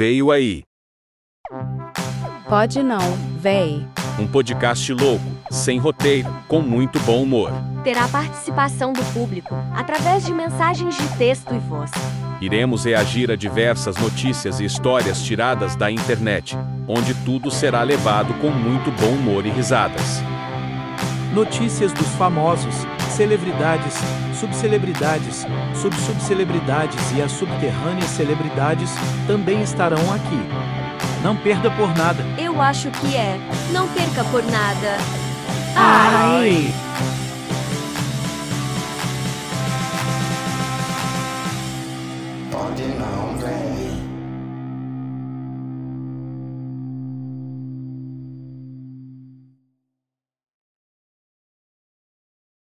veio aí. Pode não, véi. Um podcast louco, sem roteiro, com muito bom humor. Terá participação do público através de mensagens de texto e voz. Iremos reagir a diversas notícias e histórias tiradas da internet, onde tudo será levado com muito bom humor e risadas. Notícias dos famosos, celebridades, subcelebridades, subsubcelebridades e as subterrâneas celebridades também estarão aqui. Não perda por nada. Eu acho que é. Não perca por nada. Ai! Pode não.